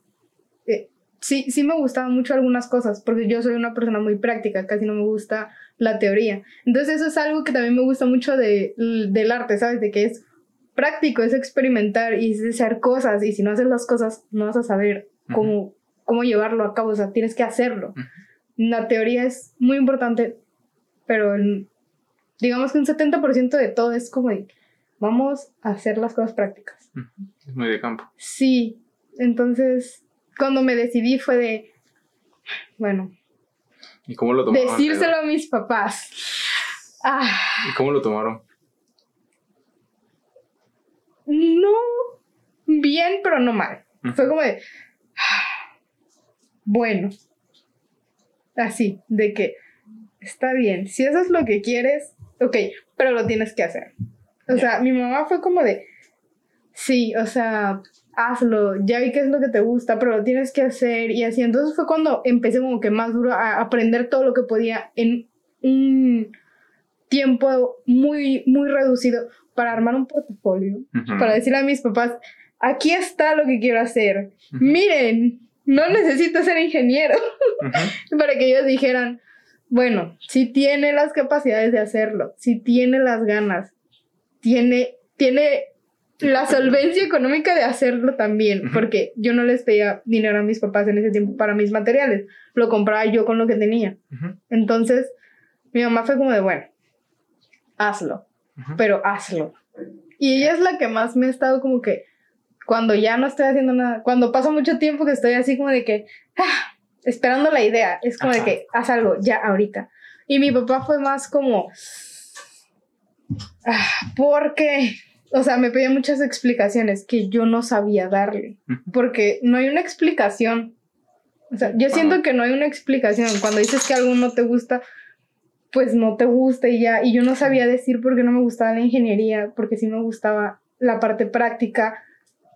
Eh, sí, sí me gustaban mucho algunas cosas, porque yo soy una persona muy práctica, casi no me gusta la teoría. Entonces, eso es algo que también me gusta mucho de, del arte, ¿sabes? De que es práctico, es experimentar y es hacer cosas, y si no haces las cosas, no vas a saber cómo, cómo llevarlo a cabo, o sea, tienes que hacerlo. La teoría es muy importante, pero digamos que un 70% de todo es como vamos a hacer las cosas prácticas. Es muy de campo. Sí, entonces cuando me decidí fue de, bueno. ¿Y cómo lo tomaron? Decírselo a mis papás. Ah. ¿Y cómo lo tomaron? No bien, pero no mal. Fue como de, bueno, así, de que está bien, si eso es lo que quieres, ok, pero lo tienes que hacer. O sea, mi mamá fue como de, sí, o sea, hazlo, ya vi qué es lo que te gusta, pero lo tienes que hacer y así. Entonces fue cuando empecé como que más duro a aprender todo lo que podía en un tiempo muy, muy reducido para armar un portafolio, para decirle a mis papás, aquí está lo que quiero hacer. Miren, no necesito ser ingeniero. para que ellos dijeran, bueno, si tiene las capacidades de hacerlo, si tiene las ganas, tiene, tiene la solvencia económica de hacerlo también, porque yo no les pedía dinero a mis papás en ese tiempo para mis materiales, lo compraba yo con lo que tenía. Entonces, mi mamá fue como de, bueno, hazlo, pero hazlo. Y ella es la que más me ha estado como que, cuando ya no estoy haciendo nada, cuando pasa mucho tiempo que estoy así como de que, ah, esperando la idea, es como de que, haz algo, ya, ahorita. Y mi papá fue más como, ah, porque o sea, me pedía muchas explicaciones que yo no sabía darle, porque no hay una explicación. O sea, yo siento que no hay una explicación. Cuando dices que algo no te gusta, pues no te gusta y ya. Y yo no sabía decir por qué no me gustaba la ingeniería, porque sí me gustaba la parte práctica,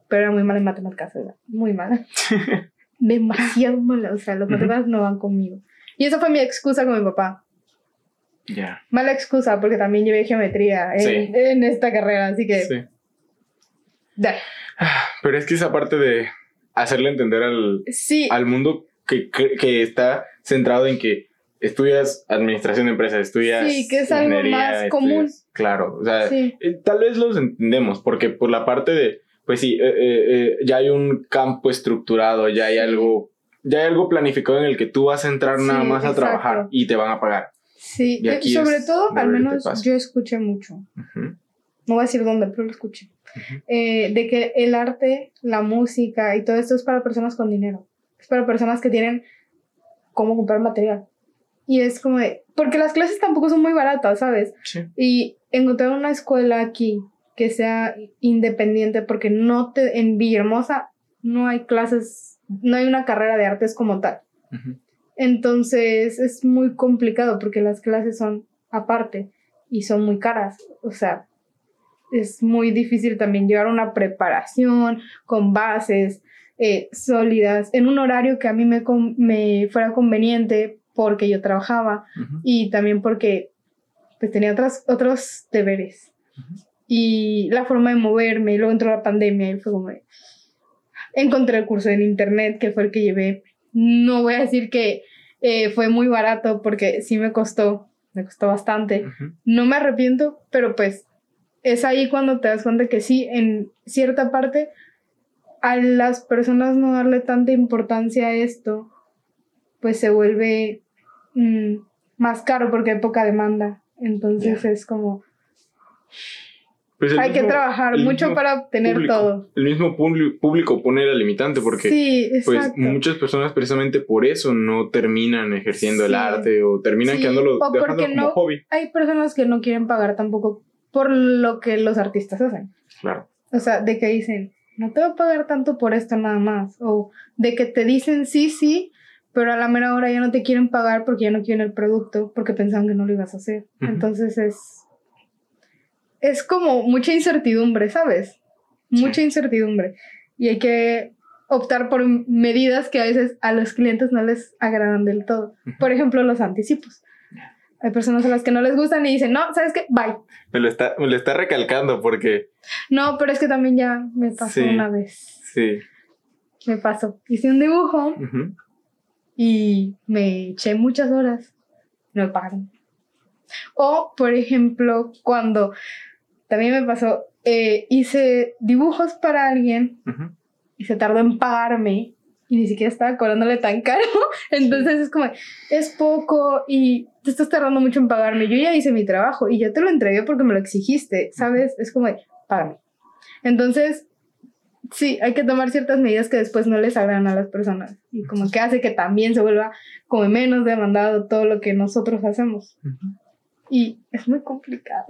pero era muy mala en matemáticas, ¿verdad? Muy mala. Demasiado mala. O sea, los matemáticas no van conmigo. Y esa fue mi excusa con mi papá. Mala excusa, porque también llevé geometría en, esta carrera, así que. Sí. Pero es que esa parte de hacerle entender al, al mundo que, que, está centrado en que estudias administración de empresas, estudias. Sí, que es algo más común. Claro, o sea, eh, tal vez los entendemos, porque por la parte de, pues sí, eh, eh, ya hay un campo estructurado, ya hay algo, ya hay algo planificado en el que tú vas a entrar nada más a trabajar y te van a pagar. Sí, sobre todo, al menos yo escuché mucho. No voy a decir dónde, pero lo escuché. De que el arte, la música y todo esto es para personas con dinero. Es para personas que tienen cómo comprar material. Y es como de. Porque las clases tampoco son muy baratas, ¿sabes? Sí. Y encontrar una escuela aquí que sea independiente, porque no te. En Villahermosa no hay clases, no hay una carrera de artes como tal. Entonces es muy complicado porque las clases son aparte y son muy caras. O sea, es muy difícil también llevar una preparación con bases eh, sólidas en un horario que a mí me, me fuera conveniente porque yo trabajaba y también porque pues tenía otras, otros deberes. Y la forma de moverme, y luego entró la pandemia y fue como... Encontré el curso en internet que fue el que llevé no voy a decir que eh, fue muy barato porque sí me costó, me costó bastante. No me arrepiento, pero pues es ahí cuando te das cuenta que sí, en cierta parte, a las personas no darle tanta importancia a esto, pues se vuelve mm, más caro porque hay poca demanda. Entonces es como pues Hay que trabajar mucho para obtener todo. El mismo público pone la limitante porque pues muchas personas precisamente por eso no terminan ejerciendo el arte o terminan quedándolo dejando como hobby. Hay personas que no quieren pagar tampoco por lo que los artistas hacen. Claro. O sea, de que dicen, no te voy a pagar tanto por esto nada más. O de que te dicen sí, sí, pero a la mera hora ya no te quieren pagar porque ya no quieren el producto, porque pensaban que no lo ibas a hacer. Entonces es, es como mucha incertidumbre, ¿sabes? Mucha incertidumbre. Y hay que optar por medidas que a veces a los clientes no les agradan del todo. Por ejemplo, los anticipos. Hay personas a las que no les gustan y dicen, no, ¿sabes qué? Bye. Me lo está, me lo está recalcando porque... No, pero es que también ya me pasó una vez. Sí. Me pasó. Hice un dibujo y me eché muchas horas, no me pagaron. O, por ejemplo, cuando también me pasó, eh, hice dibujos para alguien y se tardó en pagarme y ni siquiera estaba cobrándole tan caro. Entonces es como, es poco y te estás tardando mucho en pagarme. Yo ya hice mi trabajo y ya te lo entregué porque me lo exigiste, ¿sabes? Es como, págame. Entonces, sí, hay que tomar ciertas medidas que después no les agradan a las personas y como que hace que también se vuelva como menos demandado todo lo que nosotros hacemos. Y es muy complicado,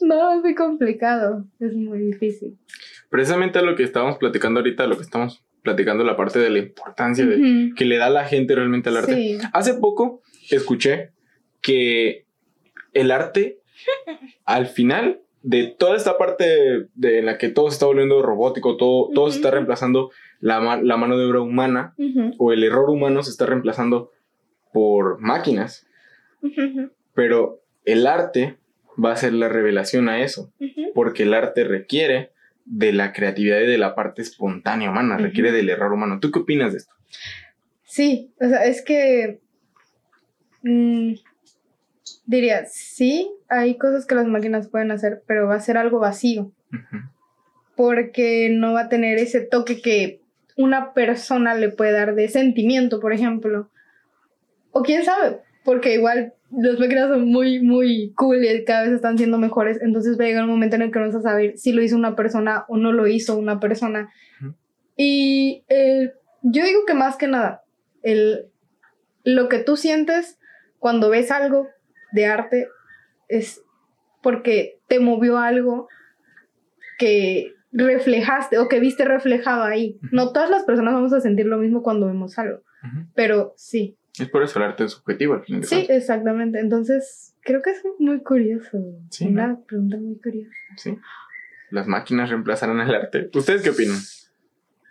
no, es muy complicado, es muy difícil. Precisamente lo que estábamos platicando ahorita, lo que estamos platicando, la parte de la importancia de, que le da la gente realmente al arte. Hace poco escuché que el arte al final de toda esta parte de, la que todo se está volviendo robótico, todo, todo se está reemplazando la, la, mano de obra humana o el error humano se está reemplazando por máquinas. Pero el arte va a ser la revelación a eso, porque el arte requiere de la creatividad y de la parte espontánea humana, requiere del error humano. ¿Tú qué opinas de esto? Sí, o sea, es que... Mm, diría, sí, hay cosas que las máquinas pueden hacer, pero va a ser algo vacío. Porque no va a tener ese toque que una persona le puede dar de sentimiento, por ejemplo. O quién sabe, porque igual las máquinas son muy, muy cool y cada vez están siendo mejores. Entonces va a llegar un momento en el que no vas a saber si lo hizo una persona o no lo hizo una persona. Y eh, yo digo que más que nada, el, lo que tú sientes cuando ves algo de arte es porque te movió algo que reflejaste o que viste reflejado ahí. No todas las personas vamos a sentir lo mismo cuando vemos algo, pero sí. Es por eso el arte es subjetivo al final. Sí, exactamente. Entonces, creo que es muy curioso. Sí, Una pregunta muy curiosa. Sí. Las máquinas reemplazarán el arte. ¿Ustedes qué opinan?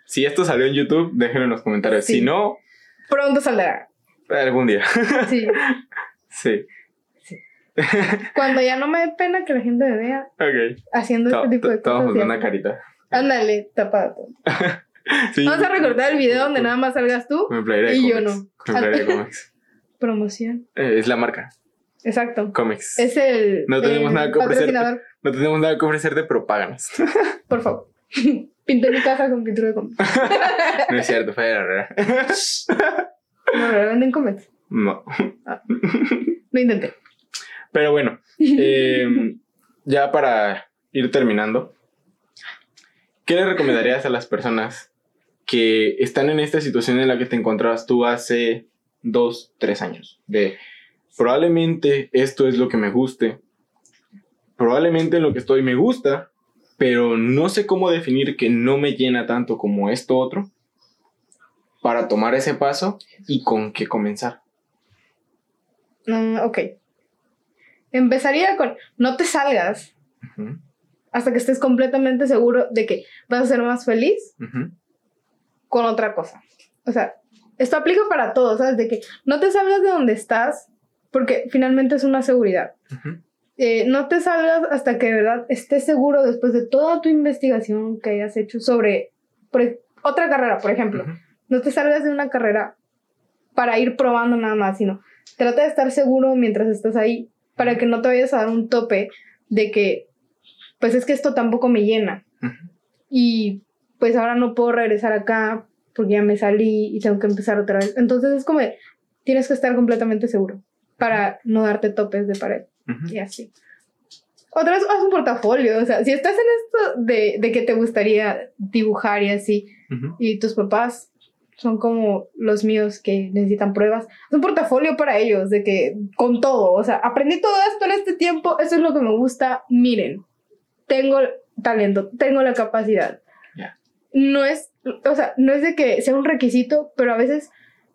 Si esto salió en YouTube, déjenlo en los comentarios. Si no... Pronto saldrá. Algún día. Sí. sí. Cuando ya no me dé pena que la gente me vea haciendo este tipo de cosas. Vamos una carita. Ándale, tapado. Vamos a recordar el video donde nada más salgas tú y yo no. Promoción. Eh, es la marca. Exacto. Comics. Es el. No tenemos nada que ofrecer. No tenemos nada que ofrecerte, pero páganos. Por favor. Pinté mi casa con pintura de cómics. no es cierto, fue la No, ¿la venden cómics? No. Ah. Lo intenté. Pero bueno, em, ya para ir terminando, ¿qué le recomendarías a las personas que están en esta situación en la que te encontrabas tú hace dos, tres años? De probablemente esto es lo que me guste, probablemente en lo que estoy me gusta, pero no sé cómo definir que no me llena tanto como esto otro para tomar ese paso y con qué comenzar. Mm, ok. Empezaría con, no te salgas hasta que estés completamente seguro de que vas a ser más feliz con otra cosa. O sea, esto aplica para todos, ¿sabes? De que no te salgas de donde estás porque finalmente es una seguridad. Eh, no te salgas hasta que de verdad estés seguro después de toda tu investigación que hayas hecho sobre otra carrera, por ejemplo. No te salgas de una carrera para ir probando nada más, sino trata de estar seguro mientras estás ahí para que no te vayas a dar un tope de que, pues es que esto tampoco me llena. Y pues ahora no puedo regresar acá porque ya me salí y tengo que empezar otra vez. Entonces es como, tienes que estar completamente seguro para no darte topes de pared. Y así. Otra vez, haz un portafolio. O sea, si estás en esto de, de que te gustaría dibujar y así, y tus papás son como los míos que necesitan pruebas. Es un portafolio para ellos, de que con todo, o sea, aprendí todo esto en este tiempo, eso es lo que me gusta, miren, tengo talento, tengo la capacidad. No es, o sea, no es de que sea un requisito, pero a veces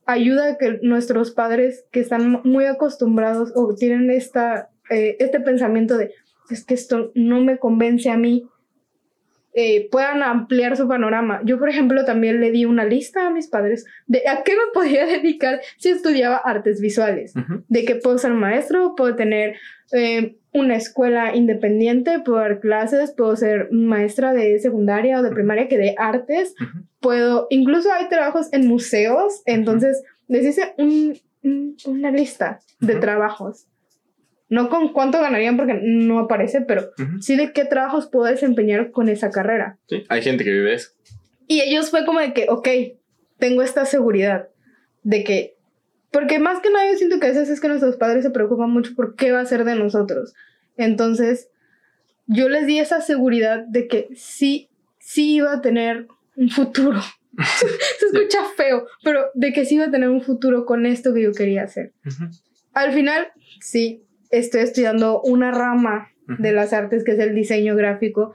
ayuda a que nuestros padres que están muy acostumbrados o tienen esta, eh, este pensamiento de es que esto no me convence a mí, eh, puedan ampliar su panorama. Yo, por ejemplo, también le di una lista a mis padres de a qué me podía dedicar si estudiaba artes visuales. De que puedo ser maestro, puedo tener eh, una escuela independiente, puedo dar clases, puedo ser maestra de secundaria o de primaria que de artes. Puedo, incluso hay trabajos en museos, entonces les hice una lista de trabajos no con cuánto ganarían porque no aparece, pero sí de qué trabajos puedo desempeñar con esa carrera. Sí, hay gente que vive eso. Y ellos fue como de que, ok, tengo esta seguridad de que, porque más que nada yo siento que a veces es que nuestros padres se preocupan mucho por qué va a ser de nosotros. Entonces, yo les di esa seguridad de que sí, sí iba a tener un futuro. se escucha feo, pero de que sí iba a tener un futuro con esto que yo quería hacer. Al final, sí, estoy estudiando una rama de las artes que es el diseño gráfico,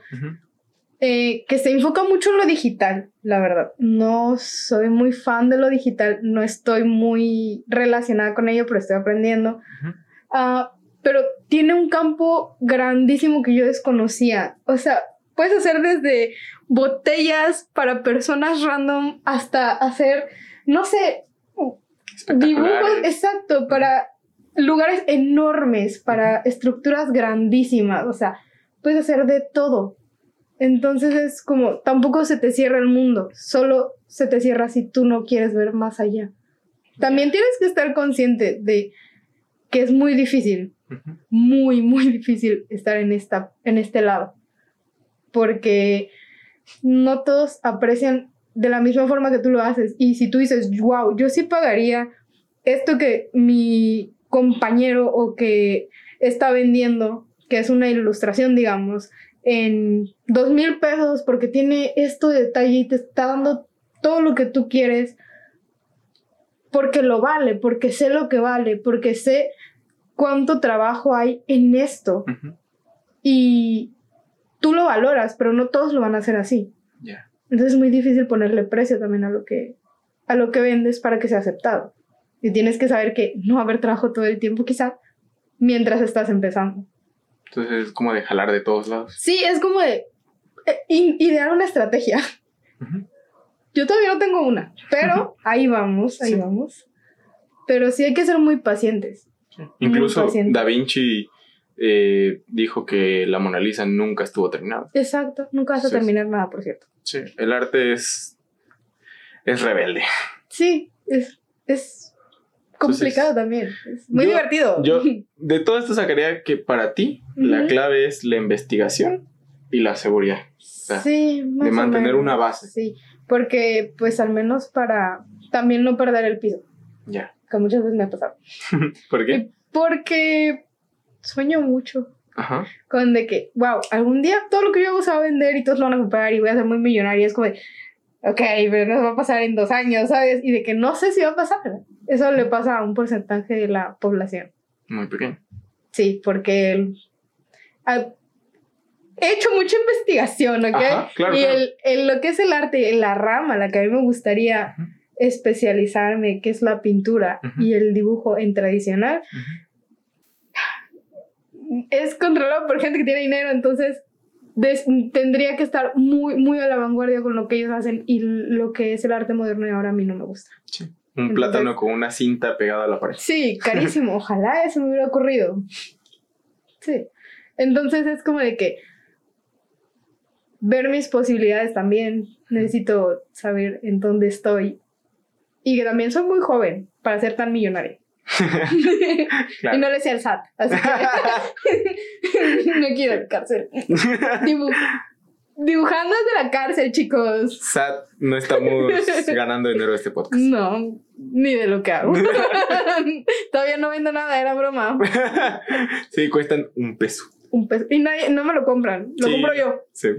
eh, que se enfoca mucho en lo digital, la verdad. No soy muy fan de lo digital, no estoy muy relacionada con ello, pero estoy aprendiendo. Ah, pero tiene un campo grandísimo que yo desconocía. O sea, puedes hacer desde botellas para personas random hasta hacer, no sé, dibujos, exacto, para lugares enormes para estructuras grandísimas, o sea, puedes hacer de todo. Entonces es como, tampoco se te cierra el mundo, solo se te cierra si tú no quieres ver más allá. También tienes que estar consciente de que es muy difícil, muy, muy difícil estar en, esta, en este lado, porque no todos aprecian de la misma forma que tú lo haces. Y si tú dices, wow, yo sí pagaría esto que mi compañero o que está vendiendo, que es una ilustración, digamos, en dos mil pesos porque tiene esto de detalle y te está dando todo lo que tú quieres, porque lo vale, porque sé lo que vale, porque sé cuánto trabajo hay en esto. Y tú lo valoras, pero no todos lo van a hacer así. Entonces es muy difícil ponerle precio también a lo que, a lo que vendes para que sea aceptado. Y tienes que saber que no va a haber trabajo todo el tiempo, quizá, mientras estás empezando. Entonces es como de jalar de todos lados. Sí, es como de eh, idear una estrategia. Yo todavía no tengo una, pero ahí vamos, ahí vamos. Pero sí hay que ser muy pacientes. Incluso Da Vinci eh, dijo que la Mona Lisa nunca estuvo terminada. Exacto, nunca vas a terminar nada, por cierto. Sí, el arte es, es rebelde. Sí, es, es complicado también. Es muy divertido. Yo de todo esto sacaría que para ti la clave es la investigación y la seguridad. sí, de mantener una base. Sí, porque pues al menos para también no perder el piso. Ya. Que muchas veces me ha pasado. ¿Por qué? Porque sueño mucho. Ajá. Con de que, wow, algún día todo lo que yo hago se va a vender y todos lo van a comprar y voy a ser muy millonaria. Es como de, ok, pero no va a pasar en dos años, ¿sabes? Y de que no sé si va a pasar. Eso le pasa a un porcentaje de la población. Muy pequeño. Sí, porque he hecho mucha investigación, ¿ok? y El, lo que es el arte, la rama, la que a mí me gustaría especializarme, que es la pintura y el dibujo en tradicional, es controlado por gente que tiene dinero, entonces tendría que estar muy, muy a la vanguardia con lo que ellos hacen y lo que es el arte moderno y ahora a mí no me gusta. Sí. Un plátano con una cinta pegada a la pared. Sí, carísimo. Ojalá eso me hubiera ocurrido. Sí. Entonces es como de que ver mis posibilidades también. Necesito saber en dónde estoy. Y que también soy muy joven para ser tan millonaria. Y no le sea el SAT. Así que no quiero el cárcel. dibujando desde la cárcel, chicos. SAT, no estamos ganando dinero de este podcast. No, ni de lo que hago. Todavía no vendo nada, era broma. sí, cuestan un peso. Un peso. Y nadie, no me lo compran, lo compro yo. Sí.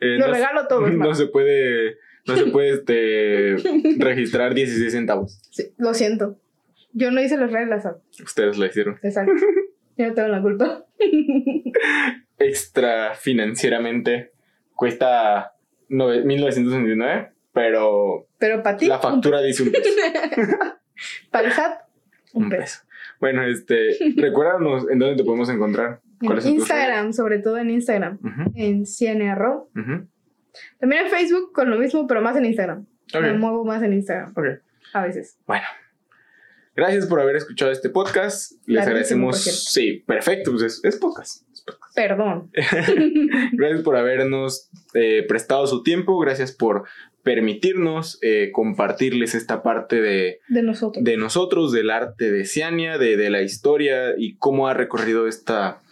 Eh, lo regalo todo. No se puede, no se puede este, registrar 16 centavos. Sí, lo siento. Yo no hice las reglas. Ustedes la hicieron. Exacto. Yo no tengo la culpa. Extra financieramente cuesta 1929, pero. Pero para ti. La factura dice un peso. para el SAT, un, peso. Bueno, este, recuérdanos en dónde te podemos encontrar. ¿Cuál en Instagram, sobre todo en Instagram. En CNRO. También en Facebook con lo mismo, pero más en Instagram. Me muevo más en Instagram. A veces. Bueno. Gracias por haber escuchado este podcast. Les agradecemos. Sí, perfecto, pues es, podcast. Perdón. gracias por habernos eh, prestado su tiempo. Gracias por permitirnos eh, compartirles esta parte de, de, nosotros. de nosotros, del arte de Ciania, de, de la historia y cómo ha recorrido esta.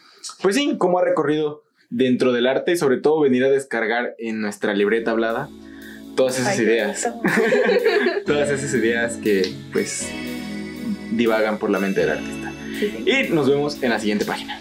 Pues sí, cómo ha recorrido dentro del arte y sobre todo venir a descargar en nuestra libreta hablada todas esas ideas. todas esas ideas que pues divagan por la mente del artista. Y nos vemos en la siguiente página.